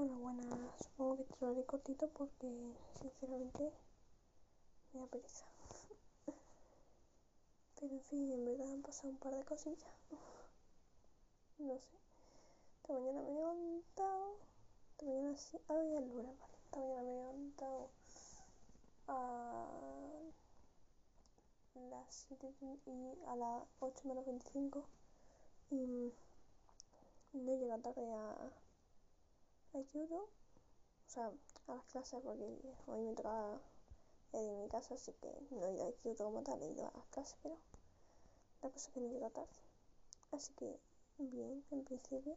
Hola, buenas. Supongo que te lo haré cortito porque, sinceramente, me da pereza. Pero en fin, en verdad han pasado un par de cosillas. No sé. Esta mañana me he levantado. Esta mañana sí. Ah, ya el vale. Esta mañana me he levantado a las 7 y a las 8 menos 25. Y no he llegado tarde a ayudo, o sea, a las clases porque hoy me tocaba en mi casa, así que no he como tal, he ido a las clases, pero la cosa es que no llega tarde. Así que bien, en principio.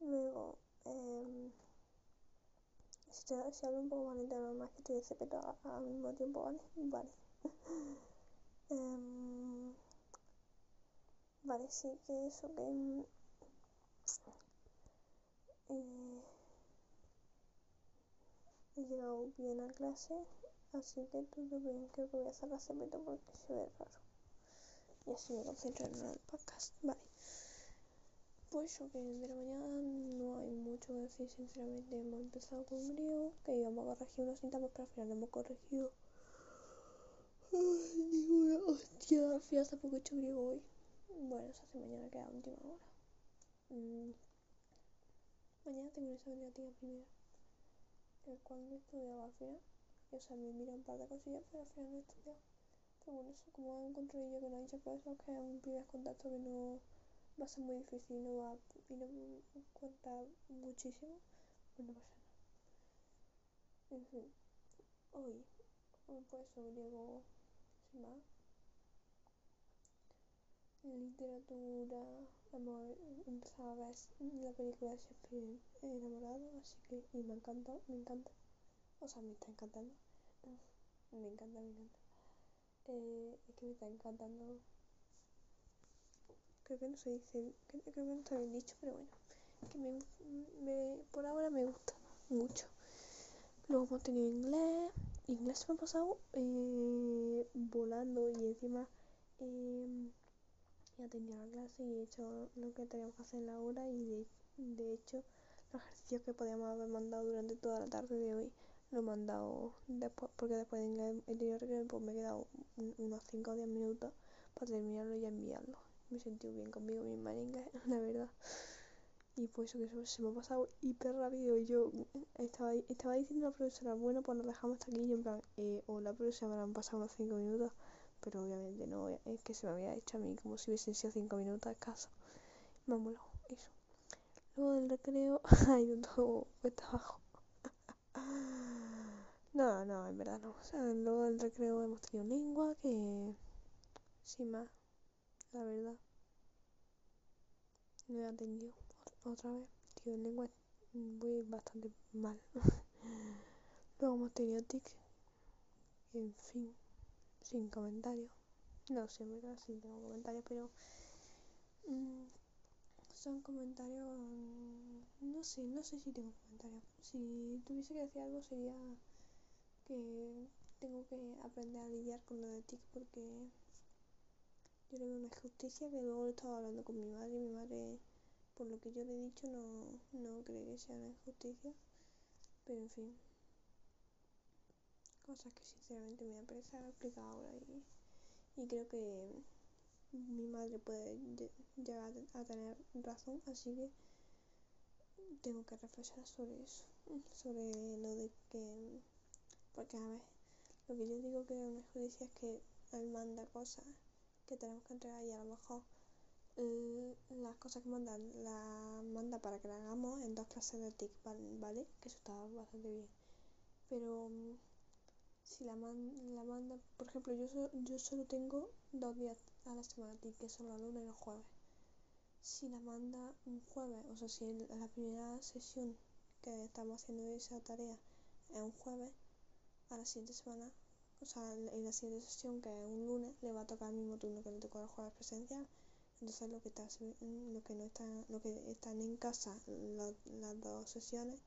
Luego, eh, si, si, hablo un poco más lento, normal que estoy de pero al mismo tiempo, ¿vale? Vale. eh, vale, sí, que eso, que eh, he llegado bien a clase, así que todo bien. Creo que voy a hacer la cepita porque se ve raro. Y así me concentro en el podcast. Vale. Pues que de la mañana no hay mucho que decir, sinceramente. Hemos empezado con griego, que íbamos a corregir unos síntomas, pero al final hemos corregido. Ay, hostia. Fui hace poco hecho griego hoy. Bueno, se hace mañana, queda última hora. Mm. Mañana tengo un examen de primera, el cual no he estudiado al final. O sea, me mira un par de cosillas, pero al final no he estudiado. Pero bueno, eso, como encontré yo que no ha dicho profesor que es un primer contacto que no va a ser muy difícil no va, y no cuenta muchísimo, pues no pasa nada. En fin, hoy, pues sobre griego, sin más literatura, hemos empezado a ver la película de Shakespeare enamorado, así que, y me encanta, me encanta, o sea, me está encantando, me encanta, me encanta, eh, es que me está encantando, creo que no se dice, creo, que no está bien dicho, pero bueno, que me, me, por ahora me gusta mucho. Luego hemos tenido inglés, inglés me ha pasado eh, volando y encima eh, ya tenía la clase y he hecho lo que teníamos que hacer en la hora y de, de hecho los ejercicios que podíamos haber mandado durante toda la tarde de hoy lo he mandado después porque después de inglés he tenido pues me he quedado unos 5 o 10 minutos para terminarlo y enviarlo. Me he sentido bien conmigo misma en la verdad. Y pues eso que se me ha pasado hiper rápido y yo estaba, estaba diciendo a la profesora bueno pues nos dejamos hasta aquí y en plan eh, o la profesora me han pasado unos 5 minutos pero obviamente no es que se me había hecho a mí como si hubiesen sido 5 minutos escasos. Me ha molado eso. Luego del recreo, hay un todo cuesta abajo. no, no, en verdad no. O sea, luego del recreo hemos tenido lengua que, sin más, la verdad, no he atendido otra vez. Tío, en lengua voy bastante mal. luego hemos tenido tic. En fin sin comentarios. No verdad sí tengo comentarios, pero mmm, son comentarios. No sé, no sé si tengo comentarios. Si tuviese que decir algo sería que tengo que aprender a lidiar con lo de TIC porque yo le veo una injusticia que luego he estado hablando con mi madre y mi madre, por lo que yo le he dicho, no, no cree que sea una injusticia. Pero en fin cosas que sinceramente me da pereza explicar ahora y, y creo que mi madre puede llegar a tener razón, así que tengo que reflexionar sobre eso, sobre lo de que, porque a ver, lo que yo digo que una justicia es que él manda cosas que tenemos que entregar y a lo mejor las cosas que mandan las manda para que las hagamos en dos clases de TIC, ¿vale? Que eso está bastante bien. Pero si la, man, la manda, por ejemplo, yo, so, yo solo tengo dos días a la semana, que son los lunes y los jueves. Si la manda un jueves, o sea, si la primera sesión que estamos haciendo de esa tarea es un jueves, a la siguiente semana, o sea, en la siguiente sesión, que es un lunes, le va a tocar el mismo turno que le tocó el jueves presencial. Entonces, lo que, está, lo que, no está, lo que están en casa la, las dos sesiones,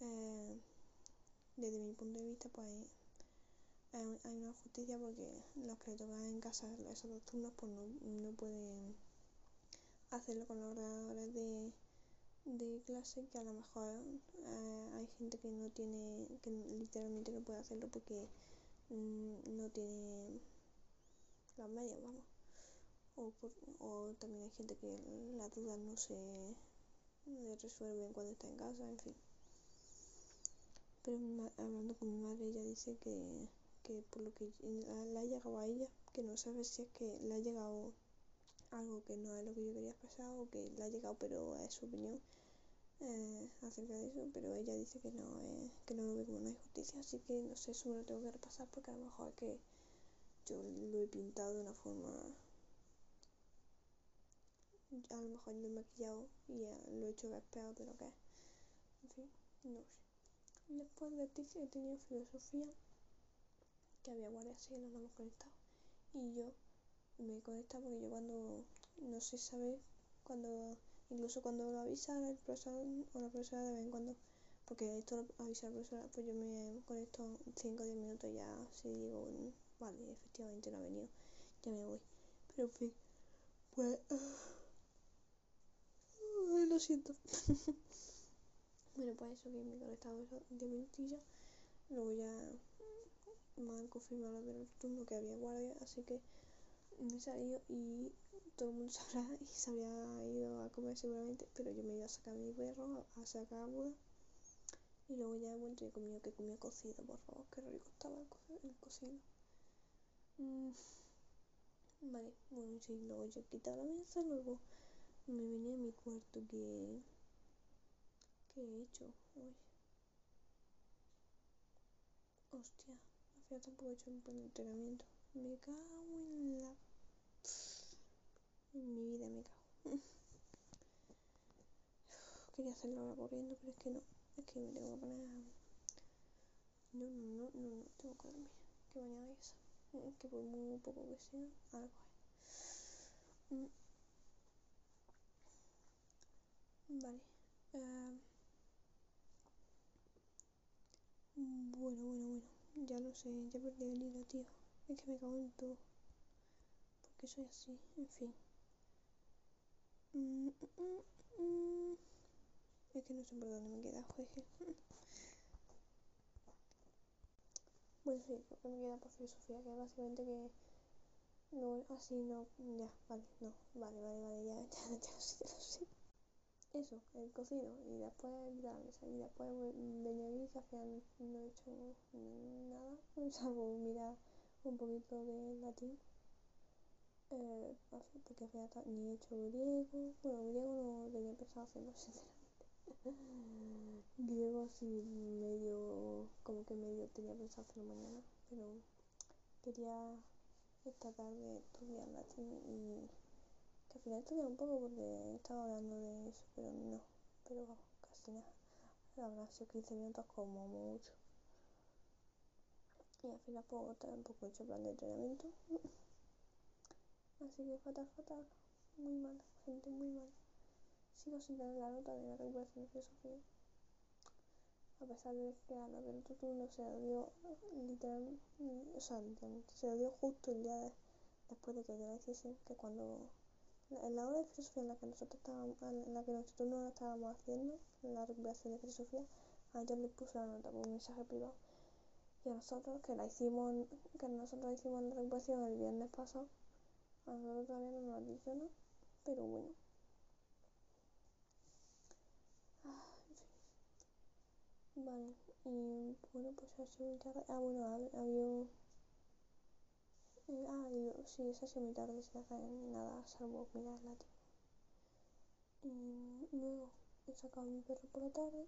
eh, desde mi punto de vista, pues hay, una justicia porque los que tocan en casa esos dos turnos pues no, no pueden hacerlo con los ordenadores de, de clase que a lo mejor eh, hay gente que no tiene, que literalmente no puede hacerlo porque mm, no tiene las medias, vamos. O, o también hay gente que las dudas no se resuelven cuando está en casa, en fin. Pero hablando con mi madre, ella dice que, que por lo que le ha llegado a ella, que no sabe si es que le ha llegado algo que no es lo que yo quería expresar o que le ha llegado pero es su opinión eh, acerca de eso, pero ella dice que no, eh, que no lo ve como una injusticia, así que no sé, eso me lo tengo que repasar porque a lo mejor es que yo lo he pintado de una forma a lo mejor lo he maquillado y lo he hecho ver peor de lo que es. En fin, no sé. Después de ti he tenido filosofía, que había guardia así, no hemos conectado. Y yo me he conectado porque yo cuando no sé saber, cuando incluso cuando lo avisa el profesor o la profesora de vez en cuando, porque esto lo avisa la profesora, pues yo me conecto 5 o 10 minutos ya, si digo, vale, efectivamente no ha venido, ya me voy. Pero en fin, pues... lo siento. bueno, pues eso que me he conectado 10 minutillos. Luego ya me han confirmado del turno que había guardia, así que me he salido y todo el mundo sabrá y se habría ido a comer seguramente, pero yo me iba a sacar mi perro, a sacar a Buda. Y luego ya he vuelto y he comido que comía cocido, por favor, qué rico estaba el, cocido. Mm, vale, bueno, sí, luego yo he quitado la mesa, luego me venía a mi cuarto que... ¿Qué he hecho hoy? Hostia, final tampoco he hecho un de entrenamiento. Me cago en la en mi vida me cago. Quería hacerlo ahora corriendo, pero es que no. Es que me tengo que poner. No, no, no, no, no, tengo que dormir. Que mañana es. Que por muy poco que sea, algo es. Mm. Vale. Uh... Bueno, bueno, bueno. Ya lo sé, ya perdí el hilo, tío. Es que me cago en todo. Porque soy así, en fin. Mm, mm, mm, es que no sé por dónde me queda, joder. Bueno, sí, porque me queda por filosofía, que básicamente que no, así no, ya, vale, no, vale, vale, vale, ya, ya, ya, ya, ya lo sé. Eso, el cocido, y después mesa, y después venía aquí que al final no he hecho nada, salvo mirar un poquito de latín eh, porque al ni he hecho griego, bueno, griego no tenía pensado hacerlo sinceramente. griego sí medio, como que medio tenía pensado hacerlo mañana, pero quería esta tarde estudiar latín y al final estudié un poco porque estaba hablando de eso, pero no, pero casi nada. Habrá sido 15 minutos como mucho. Y al final pues tampoco he hecho plan de entrenamiento. Así que fatal, fatal. Muy mal, gente, muy mal. Sigo sin tener la nota de la recuperación de filosofía. A pesar de que a la del turno se lo dio literalmente, o sea, literalmente, se lo dio justo el día después de que yo la hiciese, que cuando en la hora de filosofía en la que nosotros estábamos, en la que nosotros no estábamos haciendo, la recuperación de filosofía, a ella le puse la nota por un mensaje privado. Y a nosotros, que la hicimos, que nosotros hicimos la recuperación el viernes pasado, a nosotros todavía no nos dicho nada, pero bueno. Ah, vale, y bueno, pues muy tarde. Ah, bueno, había. Ah, y, sí, esa sido muy tarde sin hacer nada, salvo mirar la Y luego he sacado a mi perro por la tarde.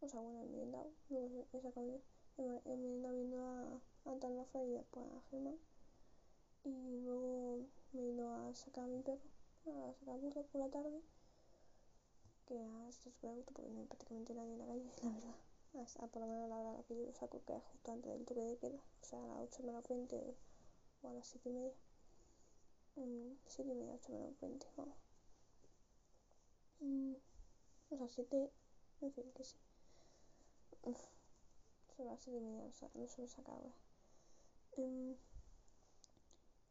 o sea, bueno, he merendado. Luego he sacado. He, he merendado viendo a Rafa y después a Germán. Y luego me he ido a sacar a mi perro, a sacar burro por la tarde. Que a gusto porque no hay prácticamente nadie en la calle, la verdad. A, por lo menos la hora que yo lo saco, que es justo antes del toque de queda. O sea, a las 8 menos 20 o a las 7 y media. Mm, 7 y media, 8 menos 20, vamos. Mm, o sea, 7, en fin, que sí. Son las 7 y media, o sea, no se lo saca ahora. Mm,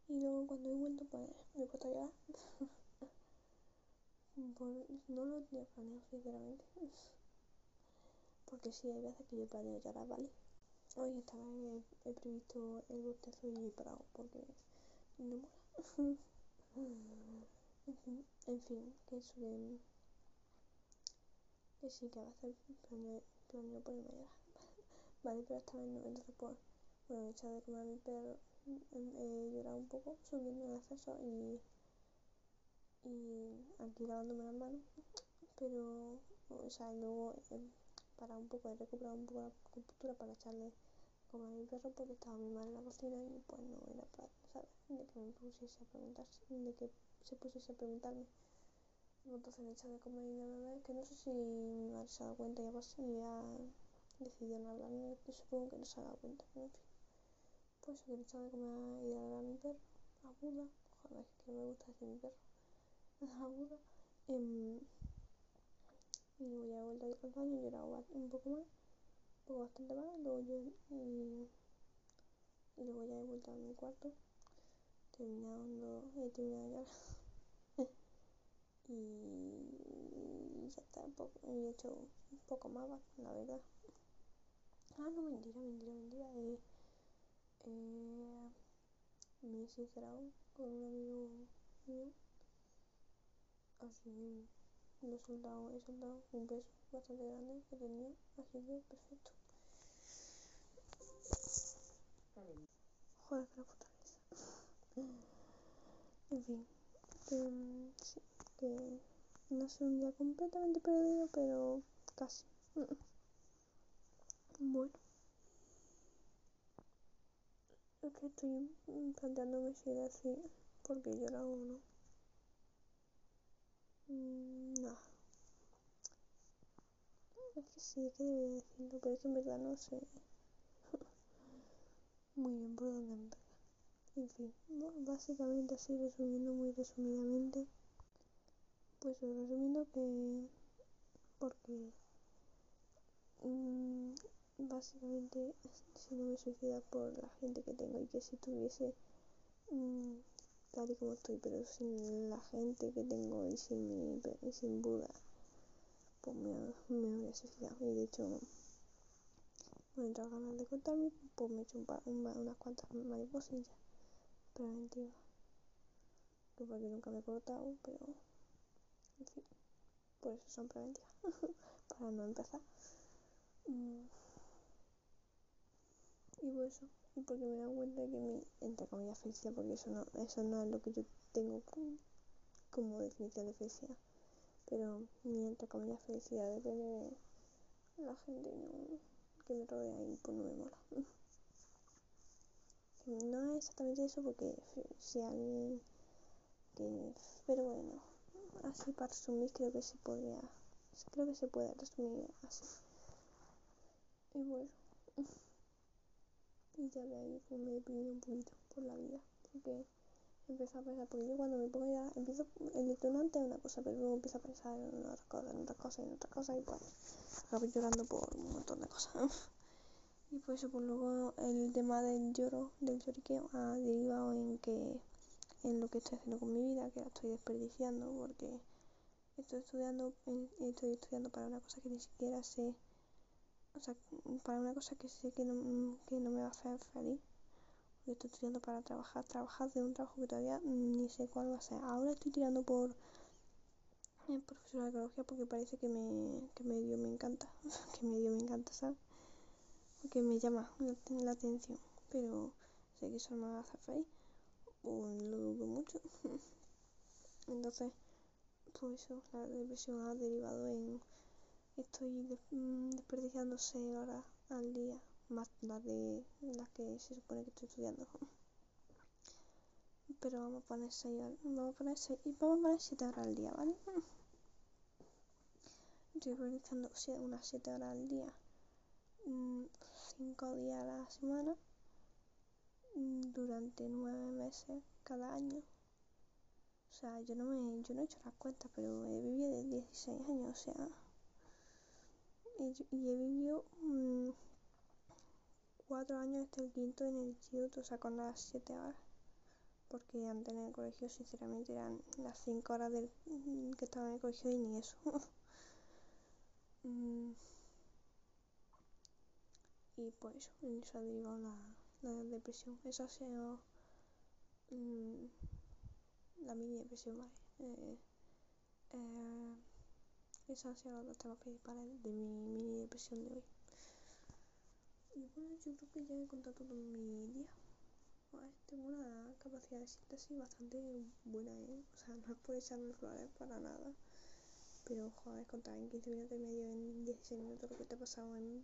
y luego cuando he vuelto, pues me he puesto a llorar. Por- no lo tenía planeado, sinceramente. Porque sí, hay veces que yo planeo llorar, ¿vale? Hoy esta vez he, previsto el bostezo y he parado porque no mola. en fin, que eso que, que sí, que a veces planeo, planeo ponerme a llorar. vale, pero esta vez no. Entonces, pues, bueno, he echado de comer a mi perro, he, llorado un poco subiendo el acceso y, y aquí lavándome las manos. Pero, o sea, luego he parado un poco, he recuperado un poco la compostura para echarle como a mi perro porque estaba mi madre en la cocina y pues no era para, ¿sabes? De que me pusiese a preguntar, de que se pusiese a preguntarme. Entonces le he echado de comer y de que no sé si mi madre se ha dado cuenta y pas- y ha decidido no hablarme, supongo que no se ha dado cuenta, pero en fin. Pues le he echado de comer y de beber a mi perro, a Buda, joder, que me gusta decir mi perro, a Buda. Em, y luego ya he vuelto a ir al baño, he llorado ba- un poco más, un poco bastante más, luego yo y, y luego ya he vuelto a mi cuarto, terminando, he terminado llorar. y ya está, un poco, he hecho un poco más, la verdad. Ah, no, mentira, mentira, mentira. Eh, eh, me he sincerado con un amigo mío. Así lo he soltado, he soltado un beso bastante grande que tenía, así que perfecto. Joder, que la puta. En fin, mm, sí, que no es un día completamente perdido, pero casi. Bueno, es que estoy planteándome si decir porque he llorado o no. Mm, no. Es que sí, es que debería decirlo, pero es que en verdad no sé muy bien por dónde empezar. En fin, básicamente así resumiendo muy resumidamente, pues resumiendo que porque mm, básicamente si no me suicida por la gente que tengo y que si tuviese mm, tal y como estoy, pero sin la gente que tengo y sin mi y sin Buda, pues me, me habría suicidado. Y de hecho, me he entrado ganas de cortarme, pues me he hecho un pa- una- unas cuantas mariposillas preventivas. Que porque nunca me he cortado, pero en fin, por eso son preventivas. para no empezar. Mm, Y por eso, y porque me he dado cuenta que mi, entre comillas, felicidad, porque eso no, eso no es lo que yo tengo como, definición de felicidad. Pero mi, entre comillas, felicidad depende de la gente que me rodea y pues no me mola. No es exactamente eso porque si alguien que... Pero bueno, así para resumir creo que se podría... Creo que se puede resumir así. Y bueno. Y ya de ahí pues me he deprimido un poquito por la vida. Porque empecé a pensar, porque yo cuando me pongo ya, empiezo, el detonante es una cosa, pero luego empiezo a pensar en otra cosa, en otra cosa, en otra cosa y pues acabo llorando por un montón de cosas. Y pues luego el tema del lloro, del lloriqueo ha derivado en que en lo que estoy haciendo con mi vida, que la estoy desperdiciando porque estoy estudiando, estoy estudiando para una cosa que ni siquiera sé, o sea, para una cosa que sé que no, que no me va a hacer feliz. Porque estoy estudiando para trabajar, trabajar de un trabajo que todavía ni sé cuál va a ser. Ahora estoy tirando por el profesor de ecología porque parece que me, que medio me encanta, que medio me encanta, ¿sabes? Porque me llama la, la atención, pero sé que eso no me va a hacer feliz, o lo dudo mucho. Entonces, pues eso, la depresión ha derivado en estoy de- mm, desperdiciando 6 horas al día, más las de las que se supone que estoy estudiando. Pero vamos a poner 6 horas, vamos a poner 6, y vamos a poner 7 horas al día, ¿vale? Estoy desperdiciando unas 7 horas al día, 5 días a la semana, mm, durante 9 meses cada año. O sea, yo no me, yo no he hecho las cuentas, pero he vivido de 16 años, o sea, y he vivido 4 años, este el quinto en el instituto, o sea, con las 7 horas. porque antes en el colegio sinceramente eran las 5 horas del, que estaba en el colegio y ni eso. Mm. y pues eso, ha derivado la, la depresión. Esa ha sido mm, la mini depresión, ¿vale? Eh, eh, esos sido los temas principales de mi mini depresión de hoy. Y bueno, yo creo que ya he contado todo mi día. tengo una capacidad de síntesis bastante buena, ¿eh? O sea, no es por echarme flores para nada. Pero, joder, contar en 15 minutos y medio, en 16 minutos lo que te ha pasado en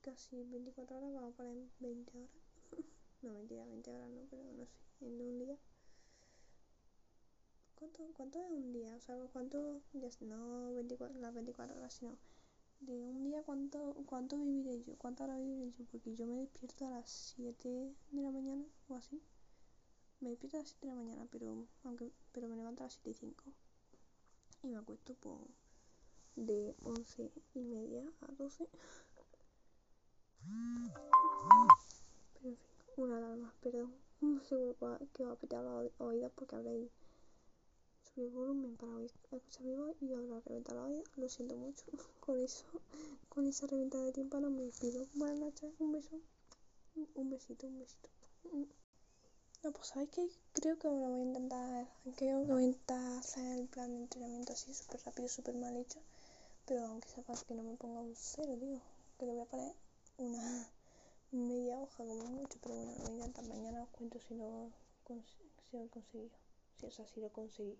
casi 24 horas, vamos a poner 20 horas. no, mentira, 20 horas no, pero no sé, en un día. ¿Cuánto, cuánto es un día? O sea, ¿cuánto? No 24, las 24 horas, sino de un día cuánto, cuánto viviré yo, cuántas horas viviré yo, porque yo me despierto a las 7 de la mañana o así. Me despierto a las 7 de la mañana, pero aunque pero me levanto a las 7 y 5. Y me acuesto por de 11 y media a 12. Pero en fin, una alarma, perdón. Seguro que va a petar la oídos porque habréis subir volumen para escuchar mi voz y ahora reventar la olla. Lo siento mucho. Con eso, con esa reventada de tímpano me despido. Buenas noches, un beso. Un besito, un besito. No, pues sabéis que creo que ahora voy a intentar, creo que voy a intentar hacer el plan de entrenamiento así súper rápido, súper mal hecho. Pero aunque sepas que no me ponga un cero, digo, que le voy a poner una media hoja como mucho, pero bueno, lo voy a intentar. Mañana os cuento si lo, si lo he. Si es así, lo conseguí.